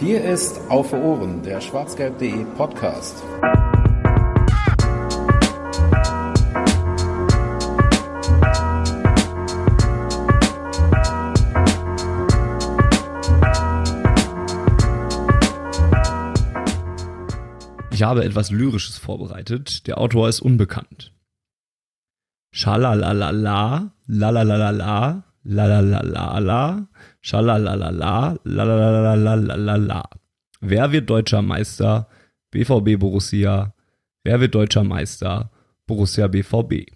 Hier ist Auf Ohren, der schwarzgelb.de Podcast. Ich habe etwas Lyrisches vorbereitet. Der Autor ist unbekannt. Schalalalala, lalalalala, lalalalala, schalalalala, lalalalala. Wer wird deutscher Meister? BVB Borussia. Wer wird deutscher Meister? Borussia BVB.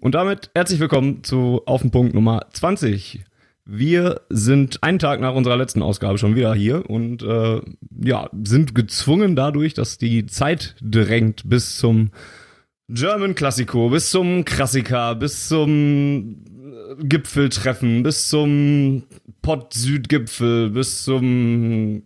Und damit herzlich willkommen zu Auf den Punkt Nummer 20. Wir sind einen Tag nach unserer letzten Ausgabe schon wieder hier und äh, ja, sind gezwungen dadurch, dass die Zeit drängt bis zum German Classico, bis zum Klassiker, bis zum Gipfeltreffen, bis zum Pott Südgipfel, bis zum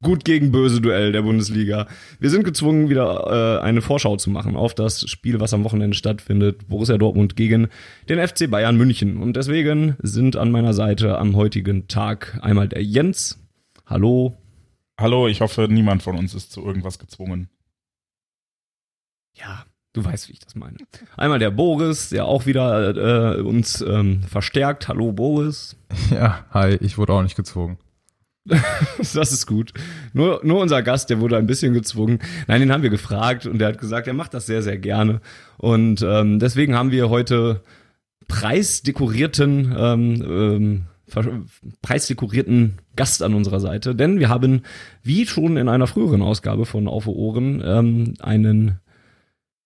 Gut gegen böse Duell der Bundesliga. Wir sind gezwungen, wieder äh, eine Vorschau zu machen auf das Spiel, was am Wochenende stattfindet. Borussia Dortmund gegen den FC Bayern München. Und deswegen sind an meiner Seite am heutigen Tag einmal der Jens. Hallo. Hallo, ich hoffe, niemand von uns ist zu irgendwas gezwungen. Ja, du weißt, wie ich das meine. Einmal der Boris, der auch wieder äh, uns ähm, verstärkt. Hallo, Boris. Ja, hi, ich wurde auch nicht gezwungen. das ist gut. Nur, nur unser Gast, der wurde ein bisschen gezwungen. Nein, den haben wir gefragt und der hat gesagt, er macht das sehr, sehr gerne. Und ähm, deswegen haben wir heute preisdekorierten, ähm, ähm, preisdekorierten Gast an unserer Seite. Denn wir haben, wie schon in einer früheren Ausgabe von Auf Ohren, ähm, einen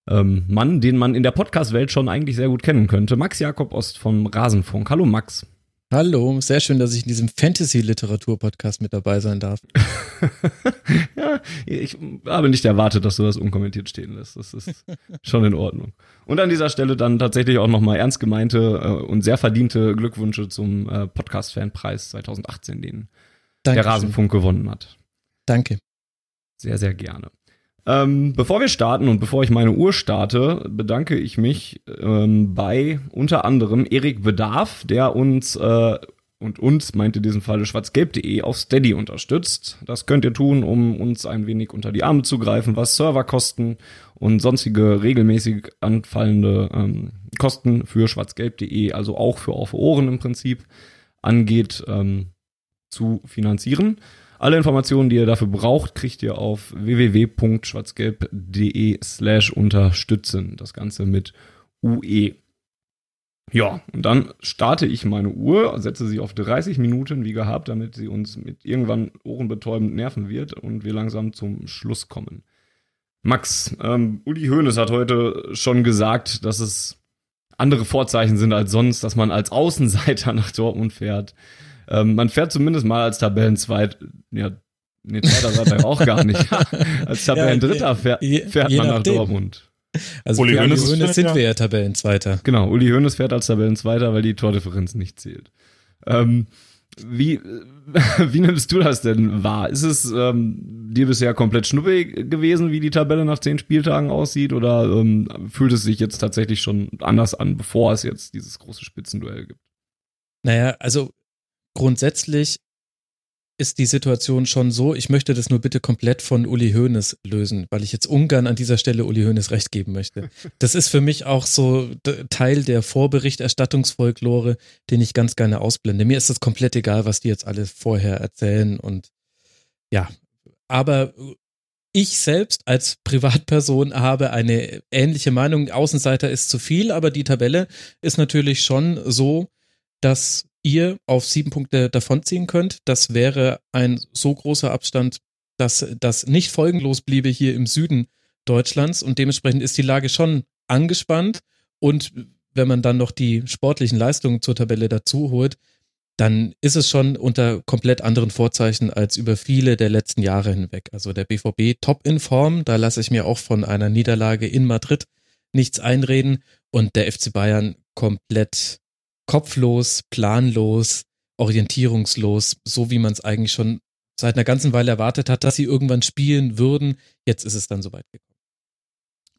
ähm, Mann, den man in der Podcast-Welt schon eigentlich sehr gut kennen könnte. Max Jakob Ost vom Rasenfunk. Hallo Max. Hallo, sehr schön, dass ich in diesem Fantasy-Literatur-Podcast mit dabei sein darf. ja, ich habe nicht erwartet, dass du das unkommentiert stehen lässt. Das ist schon in Ordnung. Und an dieser Stelle dann tatsächlich auch nochmal ernst gemeinte äh, und sehr verdiente Glückwünsche zum äh, Podcast-Fanpreis 2018, den Dankeschön. der Rasenfunk gewonnen hat. Danke. Sehr, sehr gerne. Ähm, bevor wir starten und bevor ich meine Uhr starte, bedanke ich mich ähm, bei unter anderem Erik Bedarf, der uns äh, und uns, meint in diesem Falle schwarzgelb.de, auf Steady unterstützt. Das könnt ihr tun, um uns ein wenig unter die Arme zu greifen, was Serverkosten und sonstige regelmäßig anfallende ähm, Kosten für schwarzgelb.de, also auch für Auf Ohren im Prinzip, angeht, ähm, zu finanzieren. Alle Informationen, die ihr dafür braucht, kriegt ihr auf www.schwarzgelb.de slash unterstützen. Das Ganze mit UE. Ja, und dann starte ich meine Uhr, setze sie auf 30 Minuten, wie gehabt, damit sie uns mit irgendwann ohrenbetäubend nerven wird und wir langsam zum Schluss kommen. Max, ähm, Uli Hoeneß hat heute schon gesagt, dass es andere Vorzeichen sind als sonst, dass man als Außenseiter nach Dortmund fährt. Ähm, man fährt zumindest mal als Tabellenzweit, ja, nee, zweiter seid ihr auch gar nicht. als Tabellendritter fährt, fährt je, je man nach nachdem. Dortmund. Also Uli Hoeneß, Hoeneß sind ja. wir ja Tabellenzweiter. Genau, Uli Hoeneß fährt als Tabellenzweiter, weil die Tordifferenz nicht zählt. Ähm, wie, wie nimmst du das denn wahr? Ist es ähm, dir bisher komplett schnuppig gewesen, wie die Tabelle nach zehn Spieltagen aussieht? Oder ähm, fühlt es sich jetzt tatsächlich schon anders an, bevor es jetzt dieses große Spitzenduell gibt? Naja, also grundsätzlich ist die Situation schon so, ich möchte das nur bitte komplett von Uli Hoeneß lösen, weil ich jetzt ungern an dieser Stelle Uli Hoeneß recht geben möchte. Das ist für mich auch so Teil der Vorberichterstattungsfolklore, den ich ganz gerne ausblende. Mir ist es komplett egal, was die jetzt alle vorher erzählen und ja, aber ich selbst als Privatperson habe eine ähnliche Meinung. Außenseiter ist zu viel, aber die Tabelle ist natürlich schon so, dass ihr auf sieben Punkte davonziehen könnt. Das wäre ein so großer Abstand, dass das nicht folgenlos bliebe hier im Süden Deutschlands und dementsprechend ist die Lage schon angespannt und wenn man dann noch die sportlichen Leistungen zur Tabelle dazu holt, dann ist es schon unter komplett anderen Vorzeichen als über viele der letzten Jahre hinweg. Also der BVB top in Form, da lasse ich mir auch von einer Niederlage in Madrid nichts einreden und der FC Bayern komplett kopflos, planlos, orientierungslos, so wie man es eigentlich schon seit einer ganzen Weile erwartet hat, dass sie irgendwann spielen würden. Jetzt ist es dann soweit gekommen.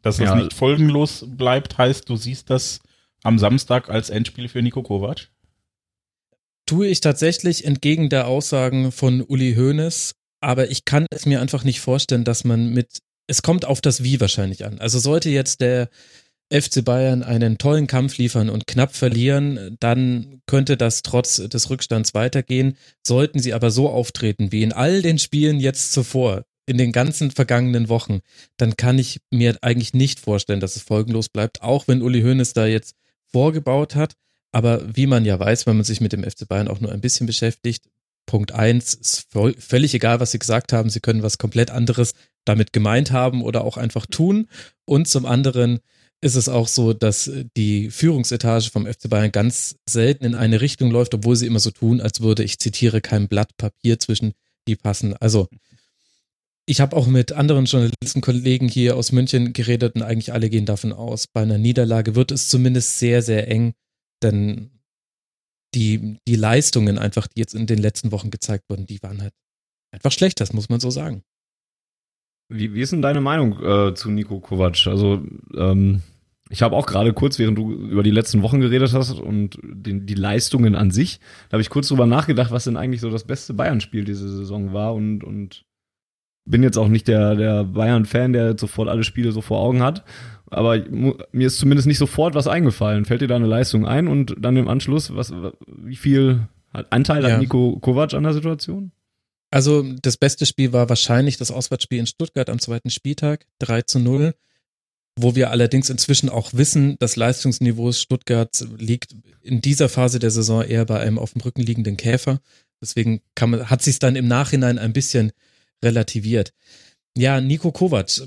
Dass das ja. nicht folgenlos bleibt, heißt, du siehst das am Samstag als Endspiel für Nico Kovac? Tue ich tatsächlich entgegen der Aussagen von Uli Hoeneß aber ich kann es mir einfach nicht vorstellen, dass man mit, es kommt auf das Wie wahrscheinlich an. Also sollte jetzt der FC Bayern einen tollen Kampf liefern und knapp verlieren, dann könnte das trotz des Rückstands weitergehen. Sollten sie aber so auftreten wie in all den Spielen jetzt zuvor, in den ganzen vergangenen Wochen, dann kann ich mir eigentlich nicht vorstellen, dass es folgenlos bleibt, auch wenn Uli Hoeneß da jetzt vorgebaut hat. Aber wie man ja weiß, wenn man sich mit dem FC Bayern auch nur ein bisschen beschäftigt, Punkt eins ist völlig egal, was sie gesagt haben. Sie können was komplett anderes damit gemeint haben oder auch einfach tun. Und zum anderen ist es auch so, dass die Führungsetage vom FC Bayern ganz selten in eine Richtung läuft, obwohl sie immer so tun, als würde, ich zitiere, kein Blatt Papier zwischen die passen. Also ich habe auch mit anderen Journalistenkollegen hier aus München geredet und eigentlich alle gehen davon aus, bei einer Niederlage wird es zumindest sehr, sehr eng, denn die, die Leistungen einfach, die jetzt in den letzten Wochen gezeigt wurden, die waren halt einfach schlecht, das muss man so sagen. Wie, wie ist denn deine Meinung äh, zu Nico Kovac? Also, ähm, ich habe auch gerade kurz, während du über die letzten Wochen geredet hast und den, die Leistungen an sich, da habe ich kurz drüber nachgedacht, was denn eigentlich so das beste Bayern-Spiel diese Saison war und, und bin jetzt auch nicht der, der Bayern-Fan, der jetzt sofort alle Spiele so vor Augen hat. Aber mir ist zumindest nicht sofort was eingefallen. Fällt dir da eine Leistung ein und dann im Anschluss, was, wie viel Anteil ja. hat Nico Kovac an der Situation? Also das beste Spiel war wahrscheinlich das Auswärtsspiel in Stuttgart am zweiten Spieltag, 3 zu 0, wo wir allerdings inzwischen auch wissen, das Leistungsniveau Stuttgart liegt in dieser Phase der Saison eher bei einem auf dem Rücken liegenden Käfer. Deswegen man, hat sich dann im Nachhinein ein bisschen relativiert. Ja, Nico Kovac.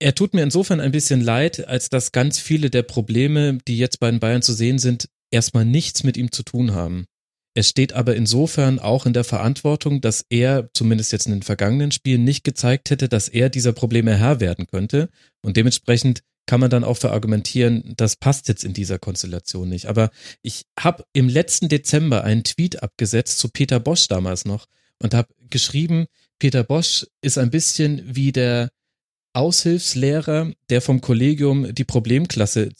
Er tut mir insofern ein bisschen leid, als dass ganz viele der Probleme, die jetzt bei den Bayern zu sehen sind, erstmal nichts mit ihm zu tun haben. Es steht aber insofern auch in der Verantwortung, dass er, zumindest jetzt in den vergangenen Spielen, nicht gezeigt hätte, dass er dieser Probleme Herr werden könnte. Und dementsprechend kann man dann auch verargumentieren, das passt jetzt in dieser Konstellation nicht. Aber ich habe im letzten Dezember einen Tweet abgesetzt zu Peter Bosch damals noch und habe geschrieben, Peter Bosch ist ein bisschen wie der Aushilfslehrer, der vom Kollegium die Problemklasse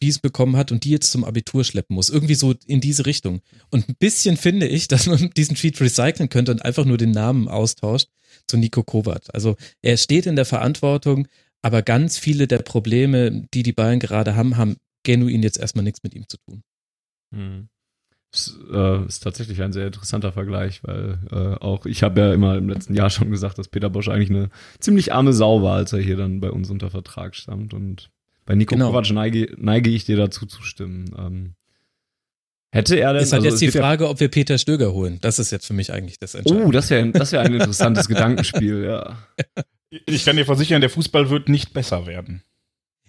zugewiesen bekommen hat und die jetzt zum Abitur schleppen muss. Irgendwie so in diese Richtung. Und ein bisschen finde ich, dass man diesen Tweet recyceln könnte und einfach nur den Namen austauscht zu Nico Kovac. Also er steht in der Verantwortung, aber ganz viele der Probleme, die die Bayern gerade haben, haben genuin jetzt erstmal nichts mit ihm zu tun. Hm. Das, äh, ist tatsächlich ein sehr interessanter Vergleich, weil äh, auch ich habe ja immer im letzten Jahr schon gesagt, dass Peter Bosch eigentlich eine ziemlich arme Sau war, als er hier dann bei uns unter Vertrag stand. Und bei Nico genau. Kovac neige, neige ich dir dazu zu stimmen. Ähm, hätte er denn. Ist halt also, jetzt die Frage, ob wir Peter Stöger holen. Das ist jetzt für mich eigentlich das Entscheidende. Oh, das wäre das wär ein interessantes Gedankenspiel, ja. Ich kann dir versichern, der Fußball wird nicht besser werden.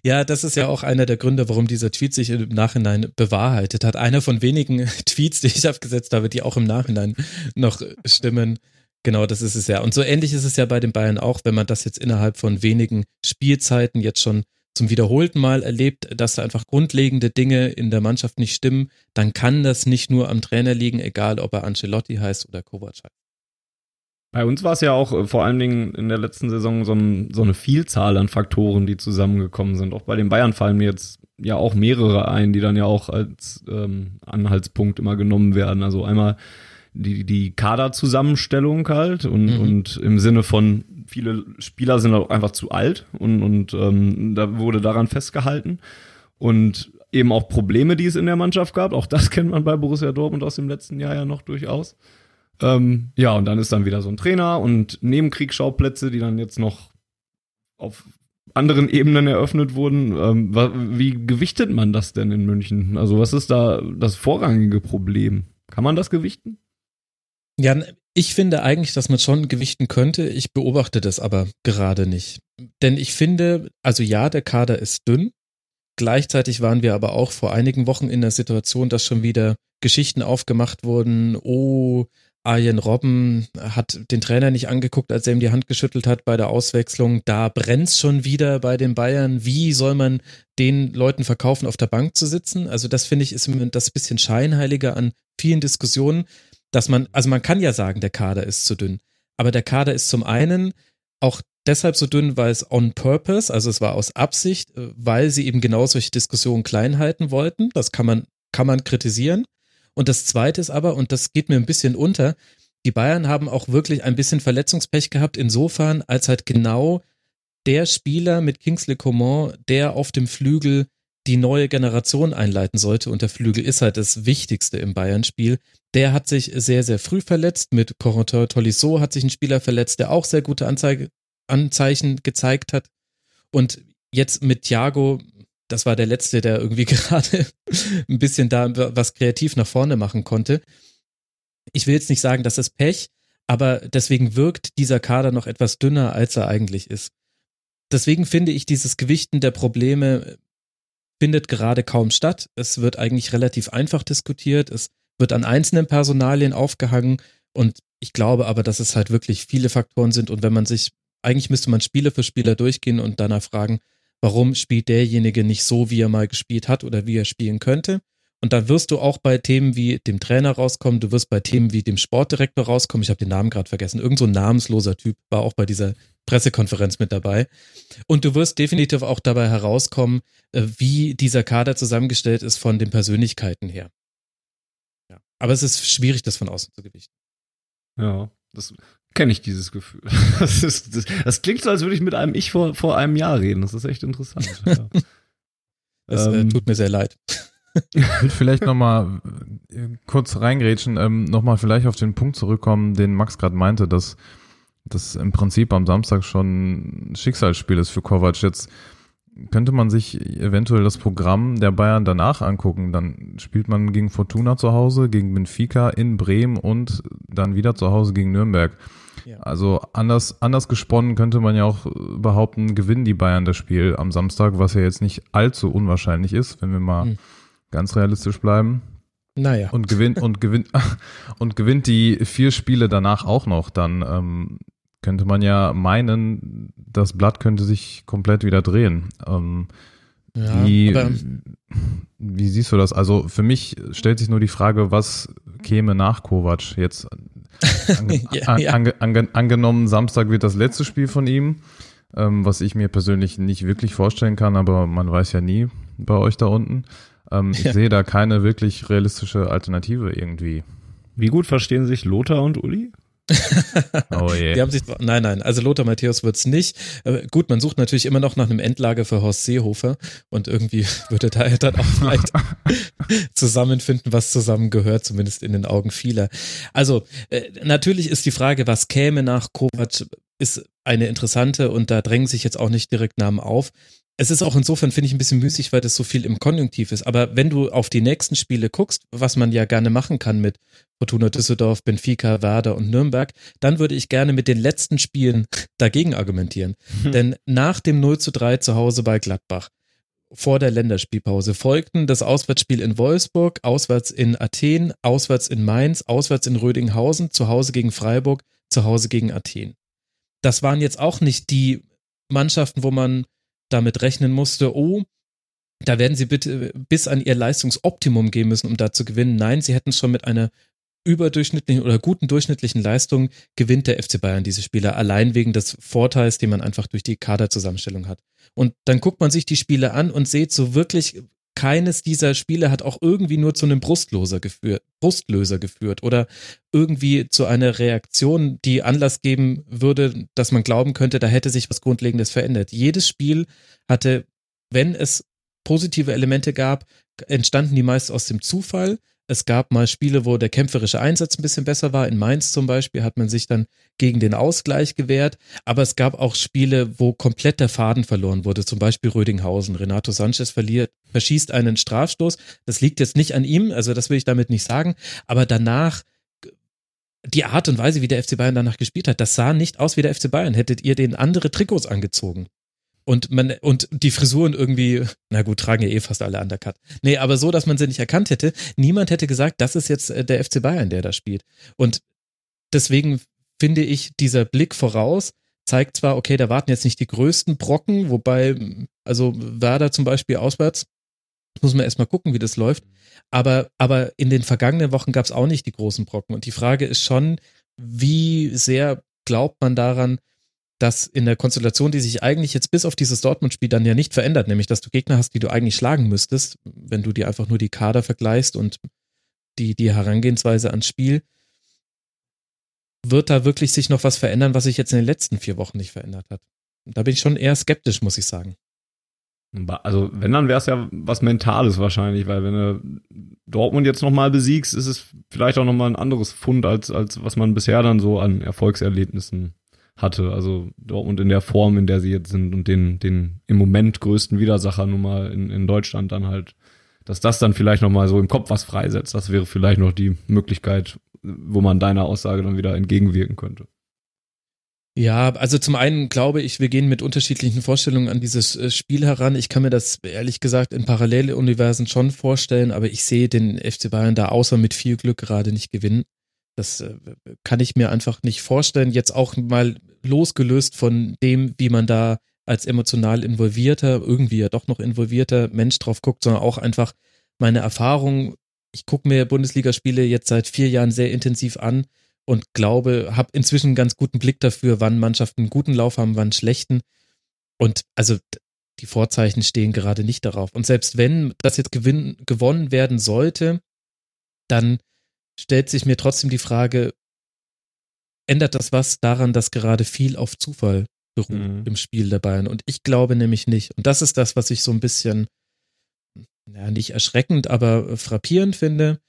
Ja, das ist ja auch einer der Gründe, warum dieser Tweet sich im Nachhinein bewahrheitet hat. Einer von wenigen Tweets, die ich abgesetzt habe, die auch im Nachhinein noch stimmen. Genau, das ist es ja. Und so ähnlich ist es ja bei den Bayern auch, wenn man das jetzt innerhalb von wenigen Spielzeiten jetzt schon zum wiederholten Mal erlebt, dass da einfach grundlegende Dinge in der Mannschaft nicht stimmen, dann kann das nicht nur am Trainer liegen, egal ob er Ancelotti heißt oder Kovac heißt. Bei uns war es ja auch äh, vor allen Dingen in der letzten Saison so, ein, so, eine Vielzahl an Faktoren, die zusammengekommen sind. Auch bei den Bayern fallen mir jetzt ja auch mehrere ein, die dann ja auch als ähm, Anhaltspunkt immer genommen werden. Also einmal die, die Kaderzusammenstellung halt und, mhm. und im Sinne von viele Spieler sind auch einfach zu alt und, und ähm, da wurde daran festgehalten. Und eben auch Probleme, die es in der Mannschaft gab. Auch das kennt man bei Borussia Dortmund aus dem letzten Jahr ja noch durchaus. Ähm, ja, und dann ist dann wieder so ein Trainer und Nebenkriegsschauplätze, die dann jetzt noch auf anderen Ebenen eröffnet wurden. Ähm, wie gewichtet man das denn in München? Also was ist da das vorrangige Problem? Kann man das gewichten? Ja, ich finde eigentlich, dass man schon gewichten könnte. Ich beobachte das aber gerade nicht. Denn ich finde, also ja, der Kader ist dünn. Gleichzeitig waren wir aber auch vor einigen Wochen in der Situation, dass schon wieder Geschichten aufgemacht wurden. Oh, Arjen Robben hat den Trainer nicht angeguckt, als er ihm die Hand geschüttelt hat bei der Auswechslung. Da brennt's schon wieder bei den Bayern. Wie soll man den Leuten verkaufen, auf der Bank zu sitzen? Also das finde ich ist das bisschen scheinheiliger an vielen Diskussionen, dass man, also man kann ja sagen, der Kader ist zu dünn. Aber der Kader ist zum einen auch deshalb so dünn, weil es on purpose, also es war aus Absicht, äh, weil sie eben genau solche Diskussionen klein halten wollten. Das kann man, kann man kritisieren. Und das Zweite ist aber, und das geht mir ein bisschen unter, die Bayern haben auch wirklich ein bisschen Verletzungspech gehabt, insofern, als halt genau der Spieler mit Kingsley Coman, der auf dem Flügel die neue Generation einleiten sollte, und der Flügel ist halt das Wichtigste im Bayern-Spiel, der hat sich sehr, sehr früh verletzt. Mit Corentin Tolisso hat sich ein Spieler verletzt, der auch sehr gute Anzeige, Anzeichen gezeigt hat. Und jetzt mit Thiago, das war der Letzte, der irgendwie gerade ein bisschen da was kreativ nach vorne machen konnte. Ich will jetzt nicht sagen, das ist Pech, aber deswegen wirkt dieser Kader noch etwas dünner, als er eigentlich ist. Deswegen finde ich, dieses Gewichten der Probleme findet gerade kaum statt. Es wird eigentlich relativ einfach diskutiert. Es wird an einzelnen Personalien aufgehangen und ich glaube aber, dass es halt wirklich viele Faktoren sind und wenn man sich, eigentlich müsste man Spieler für Spieler durchgehen und danach fragen, warum spielt derjenige nicht so, wie er mal gespielt hat oder wie er spielen könnte. Und dann wirst du auch bei Themen wie dem Trainer rauskommen, du wirst bei Themen wie dem Sportdirektor rauskommen. Ich habe den Namen gerade vergessen. Irgend so ein namensloser Typ war auch bei dieser Pressekonferenz mit dabei. Und du wirst definitiv auch dabei herauskommen, äh, wie dieser Kader zusammengestellt ist von den Persönlichkeiten her. Ja. Aber es ist schwierig, das von außen zu gewichten. Ja, das kenne ich dieses Gefühl. Das, ist, das, das, klingt so, als würde ich mit einem Ich vor, vor einem Jahr reden. Das ist echt interessant. Ja. Das äh, ähm, tut mir sehr leid. Ich will vielleicht nochmal äh, kurz reingrätschen, ähm, nochmal vielleicht auf den Punkt zurückkommen, den Max gerade meinte, dass das im Prinzip am Samstag schon ein Schicksalsspiel ist für Kovac. Jetzt könnte man sich eventuell das Programm der Bayern danach angucken. Dann spielt man gegen Fortuna zu Hause, gegen Benfica in Bremen und dann wieder zu Hause gegen Nürnberg. Ja. Also anders, anders gesponnen könnte man ja auch behaupten, gewinnen die Bayern das Spiel am Samstag, was ja jetzt nicht allzu unwahrscheinlich ist, wenn wir mal hm ganz realistisch bleiben. Naja. Und gewinnt und gewinnt und gewinnt die vier Spiele danach auch noch, dann ähm, könnte man ja meinen, das Blatt könnte sich komplett wieder drehen. Ähm, ja, wie, wie siehst du das? Also für mich stellt sich nur die Frage, was käme nach Kovac jetzt? Ange, ja, ja. Ange, ange, angenommen, Samstag wird das letzte Spiel von ihm, ähm, was ich mir persönlich nicht wirklich vorstellen kann, aber man weiß ja nie bei euch da unten. Ähm, ich ja. sehe da keine wirklich realistische Alternative irgendwie. Wie gut verstehen sich Lothar und Uli? Oh je. Die haben sich, nein, nein, also Lothar Matthäus wird's nicht. Äh, gut, man sucht natürlich immer noch nach einem Endlager für Horst Seehofer und irgendwie würde da dann auch vielleicht zusammenfinden, was zusammengehört, zumindest in den Augen vieler. Also, äh, natürlich ist die Frage, was käme nach Kovac, ist eine interessante und da drängen sich jetzt auch nicht direkt Namen auf es ist auch insofern, finde ich, ein bisschen müßig, weil das so viel im Konjunktiv ist. Aber wenn du auf die nächsten Spiele guckst, was man ja gerne machen kann mit Fortuna Düsseldorf, Benfica, Werder und Nürnberg, dann würde ich gerne mit den letzten Spielen dagegen argumentieren. Hm. Denn nach dem 0 zu 3 zu Hause bei Gladbach, vor der Länderspielpause, folgten das Auswärtsspiel in Wolfsburg, auswärts in Athen, auswärts in Mainz, auswärts in Rödinghausen, zu Hause gegen Freiburg, zu Hause gegen Athen. Das waren jetzt auch nicht die Mannschaften, wo man damit rechnen musste, oh, da werden sie bitte bis an ihr Leistungsoptimum gehen müssen, um da zu gewinnen. Nein, sie hätten schon mit einer überdurchschnittlichen oder guten durchschnittlichen Leistung gewinnt der FC Bayern diese Spiele, allein wegen des Vorteils, den man einfach durch die Kaderzusammenstellung hat. Und dann guckt man sich die Spiele an und sieht so wirklich keines dieser Spiele hat auch irgendwie nur zu einem Brustloser geführt, Brustlöser geführt oder irgendwie zu einer Reaktion, die Anlass geben würde, dass man glauben könnte, da hätte sich was Grundlegendes verändert. Jedes Spiel hatte, wenn es positive Elemente gab, entstanden die meist aus dem Zufall es gab mal Spiele, wo der kämpferische Einsatz ein bisschen besser war. In Mainz zum Beispiel hat man sich dann gegen den Ausgleich gewehrt. Aber es gab auch Spiele, wo komplett der Faden verloren wurde. Zum Beispiel Rödinghausen. Renato Sanchez verliert, verschießt einen Strafstoß. Das liegt jetzt nicht an ihm, also das will ich damit nicht sagen. Aber danach die Art und Weise, wie der FC Bayern danach gespielt hat, das sah nicht aus wie der FC Bayern. Hättet ihr den andere Trikots angezogen? Und man, und die Frisuren irgendwie, na gut, tragen ja eh fast alle Undercut. Nee, aber so, dass man sie nicht erkannt hätte. Niemand hätte gesagt, das ist jetzt äh, der FC Bayern, der da spielt. Und deswegen finde ich, dieser Blick voraus zeigt zwar, okay, da warten jetzt nicht die größten Brocken, wobei, also Werder zum Beispiel auswärts, muss man erstmal gucken, wie das läuft. Aber, aber in den vergangenen Wochen gab es auch nicht die großen Brocken. Und die Frage ist schon, wie sehr glaubt man daran, dass in der Konstellation, die sich eigentlich jetzt bis auf dieses Dortmund-Spiel dann ja nicht verändert, nämlich dass du Gegner hast, die du eigentlich schlagen müsstest, wenn du dir einfach nur die Kader vergleichst und die, die Herangehensweise ans Spiel, wird da wirklich sich noch was verändern, was sich jetzt in den letzten vier Wochen nicht verändert hat. Da bin ich schon eher skeptisch, muss ich sagen. Also, wenn, dann wäre es ja was Mentales wahrscheinlich, weil wenn du Dortmund jetzt nochmal besiegst, ist es vielleicht auch nochmal ein anderes Fund, als, als was man bisher dann so an Erfolgserlebnissen hatte. Also Dortmund in der Form, in der sie jetzt sind und den, den im Moment größten Widersacher nun mal in, in Deutschland dann halt, dass das dann vielleicht nochmal so im Kopf was freisetzt. Das wäre vielleicht noch die Möglichkeit, wo man deiner Aussage dann wieder entgegenwirken könnte. Ja, also zum einen glaube ich, wir gehen mit unterschiedlichen Vorstellungen an dieses äh, Spiel heran. Ich kann mir das ehrlich gesagt in parallele Universen schon vorstellen, aber ich sehe den FC Bayern da außer mit viel Glück gerade nicht gewinnen. Das äh, kann ich mir einfach nicht vorstellen. Jetzt auch mal losgelöst von dem, wie man da als emotional involvierter, irgendwie ja doch noch involvierter Mensch drauf guckt, sondern auch einfach meine Erfahrung. Ich gucke mir Bundesligaspiele jetzt seit vier Jahren sehr intensiv an und glaube, habe inzwischen einen ganz guten Blick dafür, wann Mannschaften einen guten Lauf haben, wann schlechten. Und also die Vorzeichen stehen gerade nicht darauf. Und selbst wenn das jetzt gewinn, gewonnen werden sollte, dann stellt sich mir trotzdem die Frage, ändert das was daran, dass gerade viel auf Zufall beruht mhm. im Spiel der Bayern? Und ich glaube nämlich nicht. Und das ist das, was ich so ein bisschen, ja, nicht erschreckend, aber frappierend finde,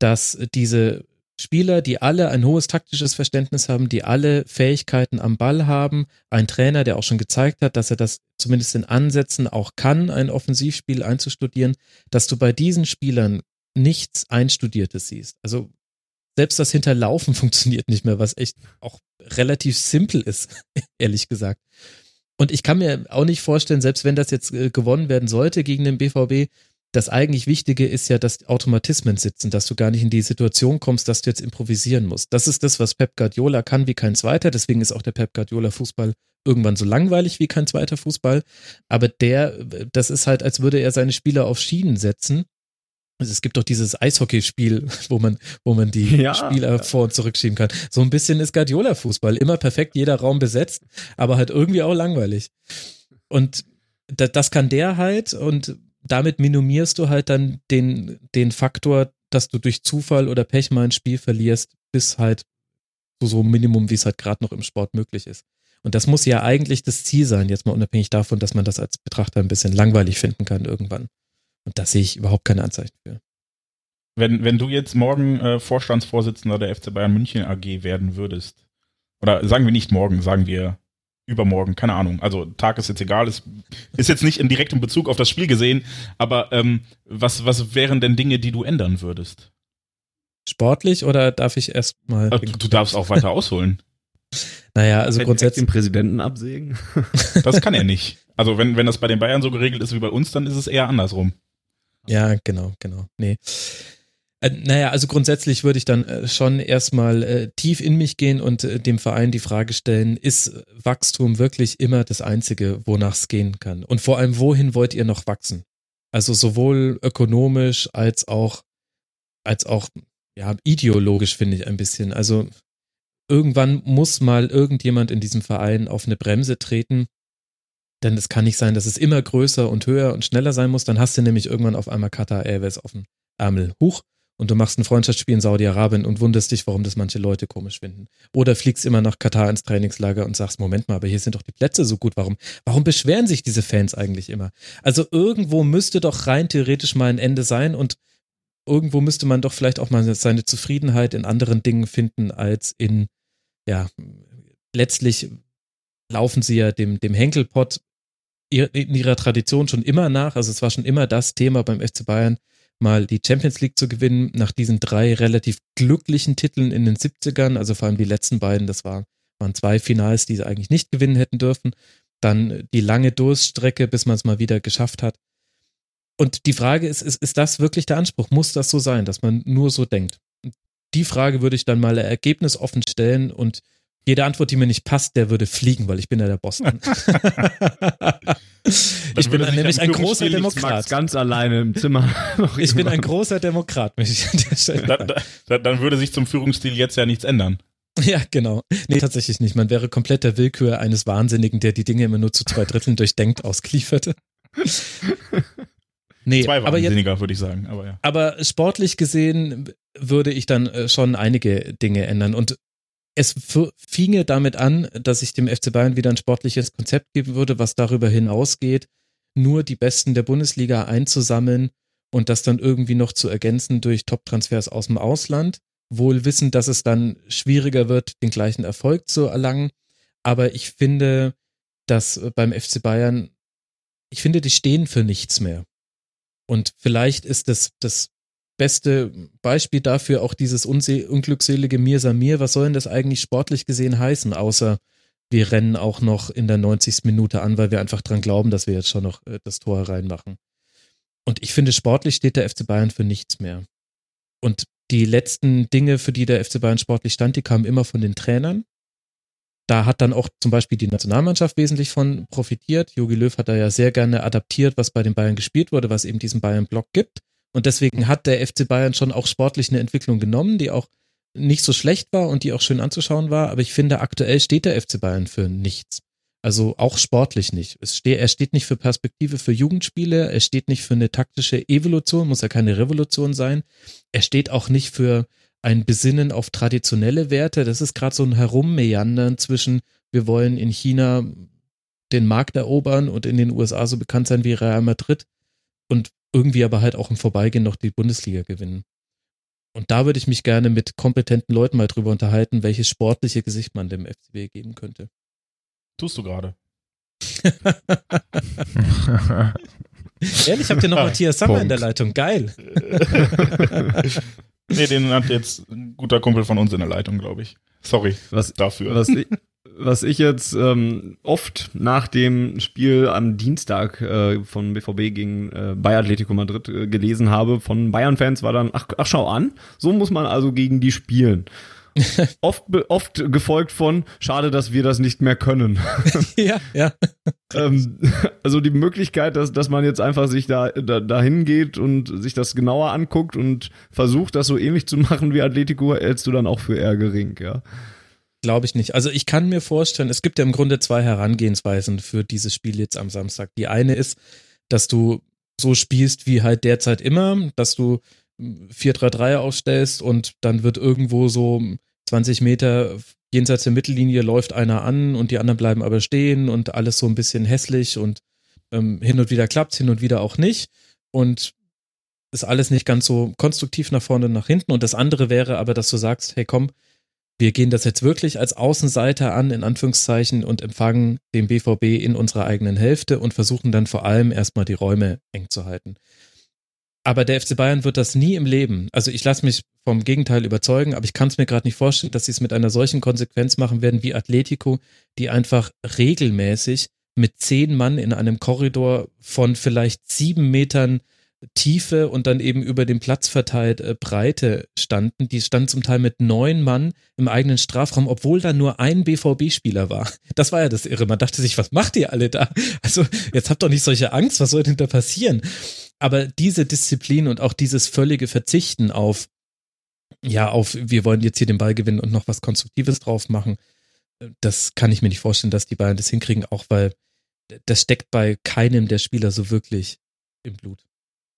dass diese Spieler, die alle ein hohes taktisches Verständnis haben, die alle Fähigkeiten am Ball haben, ein Trainer, der auch schon gezeigt hat, dass er das zumindest in Ansätzen auch kann, ein Offensivspiel einzustudieren, dass du bei diesen Spielern nichts Einstudiertes siehst. Also selbst das Hinterlaufen funktioniert nicht mehr, was echt auch relativ simpel ist, ehrlich gesagt. Und ich kann mir auch nicht vorstellen, selbst wenn das jetzt äh, gewonnen werden sollte gegen den BVB, das eigentlich Wichtige ist ja, dass Automatismen sitzen, dass du gar nicht in die Situation kommst, dass du jetzt improvisieren musst. Das ist das, was Pep Guardiola kann wie kein zweiter. Deswegen ist auch der Pep Guardiola Fußball irgendwann so langweilig wie kein zweiter Fußball. Aber der, das ist halt, als würde er seine Spieler auf Schienen setzen. Also es gibt doch dieses Eishockeyspiel, wo man, wo man die ja, Spieler vor und zurückschieben kann. So ein bisschen ist Guardiola-Fußball. Immer perfekt, jeder Raum besetzt, aber halt irgendwie auch langweilig. Und das kann der halt und damit minimierst du halt dann den, den Faktor, dass du durch Zufall oder Pech mal ein Spiel verlierst, bis halt so einem Minimum, wie es halt gerade noch im Sport möglich ist. Und das muss ja eigentlich das Ziel sein, jetzt mal unabhängig davon, dass man das als Betrachter ein bisschen langweilig finden kann irgendwann. Und da sehe ich überhaupt keine Anzeichen für. Wenn, wenn du jetzt morgen äh, Vorstandsvorsitzender der FC Bayern München AG werden würdest, oder sagen wir nicht morgen, sagen wir übermorgen, keine Ahnung. Also Tag ist jetzt egal, ist, ist jetzt nicht in direktem Bezug auf das Spiel gesehen, aber ähm, was, was wären denn Dinge, die du ändern würdest? Sportlich oder darf ich erstmal. Du, du darfst auch weiter ausholen. Naja, also grundsätzlich. den Präsidenten absägen? Das kann er nicht. Also wenn, wenn das bei den Bayern so geregelt ist wie bei uns, dann ist es eher andersrum. Ja, genau, genau. Nee. Äh, naja, also grundsätzlich würde ich dann äh, schon erstmal äh, tief in mich gehen und äh, dem Verein die Frage stellen, ist Wachstum wirklich immer das Einzige, wonach es gehen kann? Und vor allem, wohin wollt ihr noch wachsen? Also sowohl ökonomisch als auch, als auch, ja, ideologisch finde ich ein bisschen. Also irgendwann muss mal irgendjemand in diesem Verein auf eine Bremse treten. Denn es kann nicht sein, dass es immer größer und höher und schneller sein muss. Dann hast du nämlich irgendwann auf einmal Qatar Airways auf dem Ärmel. Huch, und du machst ein Freundschaftsspiel in Saudi-Arabien und wunderst dich, warum das manche Leute komisch finden. Oder fliegst immer nach Katar ins Trainingslager und sagst, Moment mal, aber hier sind doch die Plätze so gut, warum, warum beschweren sich diese Fans eigentlich immer? Also irgendwo müsste doch rein theoretisch mal ein Ende sein und irgendwo müsste man doch vielleicht auch mal seine Zufriedenheit in anderen Dingen finden als in, ja, letztlich laufen sie ja dem, dem Henkelpott in ihrer Tradition schon immer nach. Also es war schon immer das Thema beim FC Bayern, mal die Champions League zu gewinnen, nach diesen drei relativ glücklichen Titeln in den 70ern, also vor allem die letzten beiden, das war, waren zwei Finals, die sie eigentlich nicht gewinnen hätten dürfen. Dann die lange Durststrecke, bis man es mal wieder geschafft hat. Und die Frage ist, ist, ist das wirklich der Anspruch? Muss das so sein, dass man nur so denkt? Die Frage würde ich dann mal ergebnisoffen stellen und jede Antwort, die mir nicht passt, der würde fliegen, weil ich bin ja der Boss. ich bin nämlich ein großer Demokrat. ganz alleine im Zimmer. ich bin ein großer Demokrat, möchte ich an der Stelle da, da, Dann würde sich zum Führungsstil jetzt ja nichts ändern. Ja, genau. Nee, tatsächlich nicht. Man wäre komplett der Willkür eines Wahnsinnigen, der die Dinge immer nur zu zwei Dritteln durchdenkt, ausgeliefert. Nee, Zwei Wahnsinniger, würde ich sagen. Aber, ja. aber sportlich gesehen würde ich dann äh, schon einige Dinge ändern. Und es finge damit an, dass ich dem FC Bayern wieder ein sportliches Konzept geben würde, was darüber hinausgeht, nur die Besten der Bundesliga einzusammeln und das dann irgendwie noch zu ergänzen durch Top-Transfers aus dem Ausland. Wohl wissen, dass es dann schwieriger wird, den gleichen Erfolg zu erlangen. Aber ich finde, dass beim FC Bayern, ich finde, die stehen für nichts mehr. Und vielleicht ist das, das beste Beispiel dafür auch dieses unglückselige Mir Samir. Was soll denn das eigentlich sportlich gesehen heißen, außer wir rennen auch noch in der 90. Minute an, weil wir einfach dran glauben, dass wir jetzt schon noch äh, das Tor reinmachen. Und ich finde, sportlich steht der FC Bayern für nichts mehr. Und die letzten Dinge, für die der FC Bayern sportlich stand, die kamen immer von den Trainern. Da hat dann auch zum Beispiel die Nationalmannschaft wesentlich von profitiert. Jogi Löw hat da ja sehr gerne adaptiert, was bei den Bayern gespielt wurde, was eben diesen Bayern-Block gibt. Und deswegen hat der FC Bayern schon auch sportlich eine Entwicklung genommen, die auch nicht so schlecht war und die auch schön anzuschauen war. Aber ich finde, aktuell steht der FC Bayern für nichts. Also auch sportlich nicht. Steht, er steht nicht für Perspektive für Jugendspiele, er steht nicht für eine taktische Evolution, muss ja keine Revolution sein. Er steht auch nicht für ein Besinnen auf traditionelle Werte. Das ist gerade so ein Herummeandern zwischen, wir wollen in China den Markt erobern und in den USA so bekannt sein wie Real Madrid. Und irgendwie aber halt auch im Vorbeigehen noch die Bundesliga gewinnen. Und da würde ich mich gerne mit kompetenten Leuten mal drüber unterhalten, welches sportliche Gesicht man dem FCB geben könnte. Tust du gerade. Ehrlich, habt ihr noch Matthias Sammer in der Leitung? Geil. nee, den hat jetzt ein guter Kumpel von uns in der Leitung, glaube ich. Sorry was, dafür. Was ich, was ich jetzt ähm, oft nach dem Spiel am Dienstag äh, von BVB gegen äh, Bayer Atletico Madrid äh, gelesen habe von Bayern-Fans, war dann, ach, ach schau an, so muss man also gegen die spielen. oft, oft gefolgt von, schade, dass wir das nicht mehr können. ja, ja. ähm, also die Möglichkeit, dass, dass man jetzt einfach sich da, da dahin geht und sich das genauer anguckt und versucht, das so ähnlich zu machen wie Atletico, hältst du dann auch für eher gering, ja. Glaube ich nicht. Also ich kann mir vorstellen, es gibt ja im Grunde zwei Herangehensweisen für dieses Spiel jetzt am Samstag. Die eine ist, dass du so spielst wie halt derzeit immer, dass du 4-3-3 aufstellst und dann wird irgendwo so 20 Meter jenseits der Mittellinie läuft einer an und die anderen bleiben aber stehen und alles so ein bisschen hässlich und ähm, hin und wieder klappt hin und wieder auch nicht und ist alles nicht ganz so konstruktiv nach vorne und nach hinten. Und das andere wäre aber, dass du sagst, hey komm, wir gehen das jetzt wirklich als Außenseiter an, in Anführungszeichen, und empfangen den BVB in unserer eigenen Hälfte und versuchen dann vor allem erstmal die Räume eng zu halten. Aber der FC Bayern wird das nie im Leben. Also ich lasse mich vom Gegenteil überzeugen, aber ich kann es mir gerade nicht vorstellen, dass sie es mit einer solchen Konsequenz machen werden wie Atletico, die einfach regelmäßig mit zehn Mann in einem Korridor von vielleicht sieben Metern Tiefe und dann eben über den Platz verteilt äh, Breite standen. Die standen zum Teil mit neun Mann im eigenen Strafraum, obwohl da nur ein BVB-Spieler war. Das war ja das Irre. Man dachte sich, was macht ihr alle da? Also jetzt habt doch nicht solche Angst, was soll denn da passieren? Aber diese Disziplin und auch dieses völlige Verzichten auf, ja, auf, wir wollen jetzt hier den Ball gewinnen und noch was Konstruktives drauf machen, äh, das kann ich mir nicht vorstellen, dass die Bayern das hinkriegen, auch weil das steckt bei keinem der Spieler so wirklich im Blut.